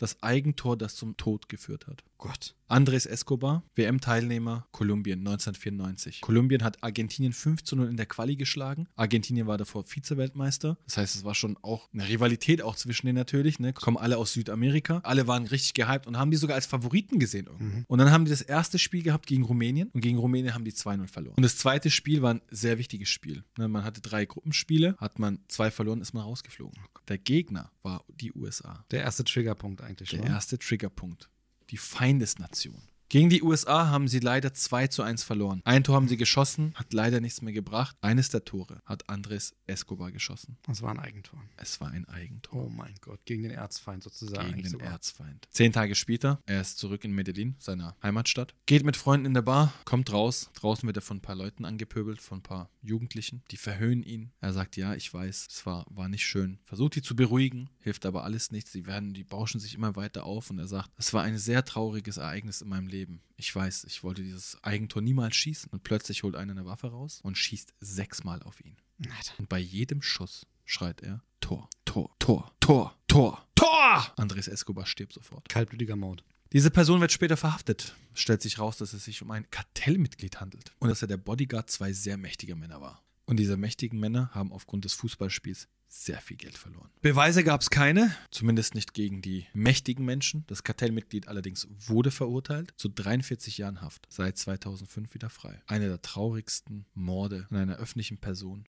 das Eigentor, das zum Tod geführt hat. Gott. Andres Escobar, WM-Teilnehmer, Kolumbien 1994. Kolumbien hat Argentinien 5 zu 0 in der Quali geschlagen. Argentinien war davor Vize-Weltmeister. Das heißt, es war schon auch eine Rivalität auch zwischen denen natürlich. Ne? Kommen alle aus Südamerika. Alle waren richtig gehypt und haben die sogar als Favoriten gesehen irgendwie. Und dann haben die das erste Spiel gehabt gegen Rumänien und gegen Rumänien haben die 2-0 verloren. Und das zweite Spiel war ein sehr wichtiges Spiel. Ne? Man hatte drei Gruppenspiele, hat man zwei verloren, ist man rausgeflogen. Der Gegner war die USA. Der erste Triggerpunkt eigentlich Der schon. erste Triggerpunkt. Die Feindesnation. Gegen die USA haben sie leider 2 zu 1 verloren. Ein Tor haben sie geschossen, hat leider nichts mehr gebracht. Eines der Tore hat Andres Escobar geschossen. Das war ein Eigentor. Es war ein Eigentor Oh mein Gott, gegen den Erzfeind sozusagen. gegen den sogar. Erzfeind. Zehn Tage später, er ist zurück in Medellin, seiner Heimatstadt. Geht mit Freunden in der Bar, kommt raus. Draußen wird er von ein paar Leuten angepöbelt, von ein paar Jugendlichen. Die verhöhnen ihn. Er sagt, ja, ich weiß, es war, war nicht schön. Versucht die zu beruhigen, hilft aber alles nichts. Sie werden, die bauschen sich immer weiter auf und er sagt, es war ein sehr trauriges Ereignis in meinem Leben. Ich weiß, ich wollte dieses Eigentor niemals schießen. Und plötzlich holt einer eine Waffe raus und schießt sechsmal auf ihn. Und bei jedem Schuss schreit er Tor, Tor, Tor, Tor, Tor, Tor! Andres Escobar stirbt sofort. Kaltblütiger Mord. Diese Person wird später verhaftet. Es stellt sich raus, dass es sich um ein Kartellmitglied handelt und dass er der Bodyguard zwei sehr mächtiger Männer war. Und diese mächtigen Männer haben aufgrund des Fußballspiels sehr viel Geld verloren. Beweise gab es keine, zumindest nicht gegen die mächtigen Menschen. Das Kartellmitglied allerdings wurde verurteilt zu 43 Jahren Haft, seit 2005 wieder frei. Einer der traurigsten Morde an einer öffentlichen Person